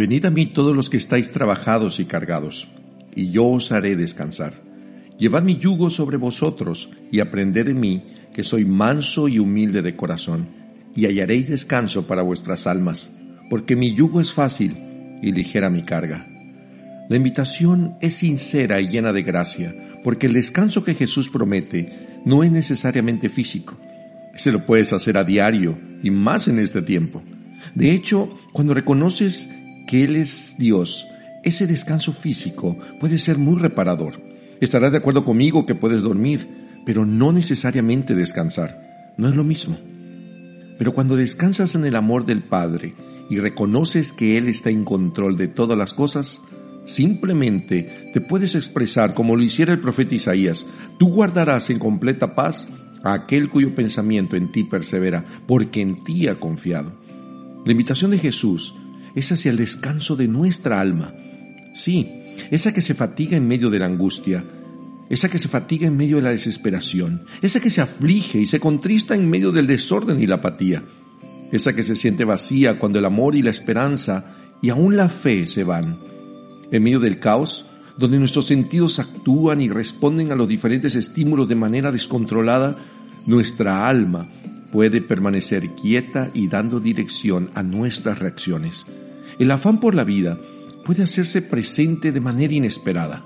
Venid a mí todos los que estáis trabajados y cargados, y yo os haré descansar. Llevad mi yugo sobre vosotros y aprended de mí, que soy manso y humilde de corazón, y hallaréis descanso para vuestras almas, porque mi yugo es fácil y ligera mi carga. La invitación es sincera y llena de gracia, porque el descanso que Jesús promete no es necesariamente físico. Se lo puedes hacer a diario y más en este tiempo. De hecho, cuando reconoces que Él es Dios, ese descanso físico puede ser muy reparador. Estarás de acuerdo conmigo que puedes dormir, pero no necesariamente descansar. No es lo mismo. Pero cuando descansas en el amor del Padre y reconoces que Él está en control de todas las cosas, simplemente te puedes expresar como lo hiciera el profeta Isaías. Tú guardarás en completa paz a aquel cuyo pensamiento en ti persevera, porque en ti ha confiado. La invitación de Jesús es hacia el descanso de nuestra alma. Sí, esa que se fatiga en medio de la angustia, esa que se fatiga en medio de la desesperación, esa que se aflige y se contrista en medio del desorden y la apatía, esa que se siente vacía cuando el amor y la esperanza y aún la fe se van. En medio del caos, donde nuestros sentidos actúan y responden a los diferentes estímulos de manera descontrolada, nuestra alma puede permanecer quieta y dando dirección a nuestras reacciones. El afán por la vida puede hacerse presente de manera inesperada,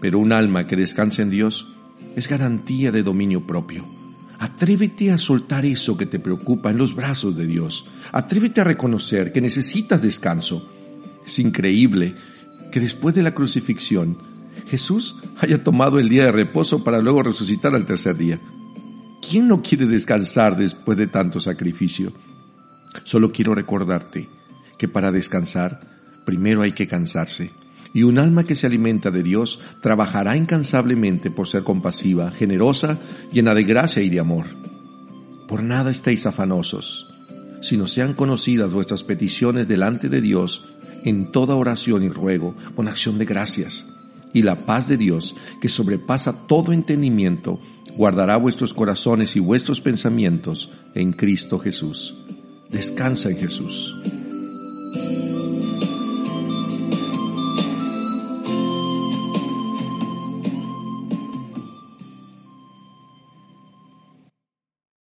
pero un alma que descansa en Dios es garantía de dominio propio. Atrévete a soltar eso que te preocupa en los brazos de Dios. Atrévete a reconocer que necesitas descanso. Es increíble que después de la crucifixión Jesús haya tomado el día de reposo para luego resucitar al tercer día. ¿Quién no quiere descansar después de tanto sacrificio? Solo quiero recordarte que para descansar primero hay que cansarse. Y un alma que se alimenta de Dios trabajará incansablemente por ser compasiva, generosa, llena de gracia y de amor. Por nada estéis afanosos, sino sean conocidas vuestras peticiones delante de Dios en toda oración y ruego, con acción de gracias. Y la paz de Dios, que sobrepasa todo entendimiento, guardará vuestros corazones y vuestros pensamientos en Cristo Jesús. Descansa en Jesús.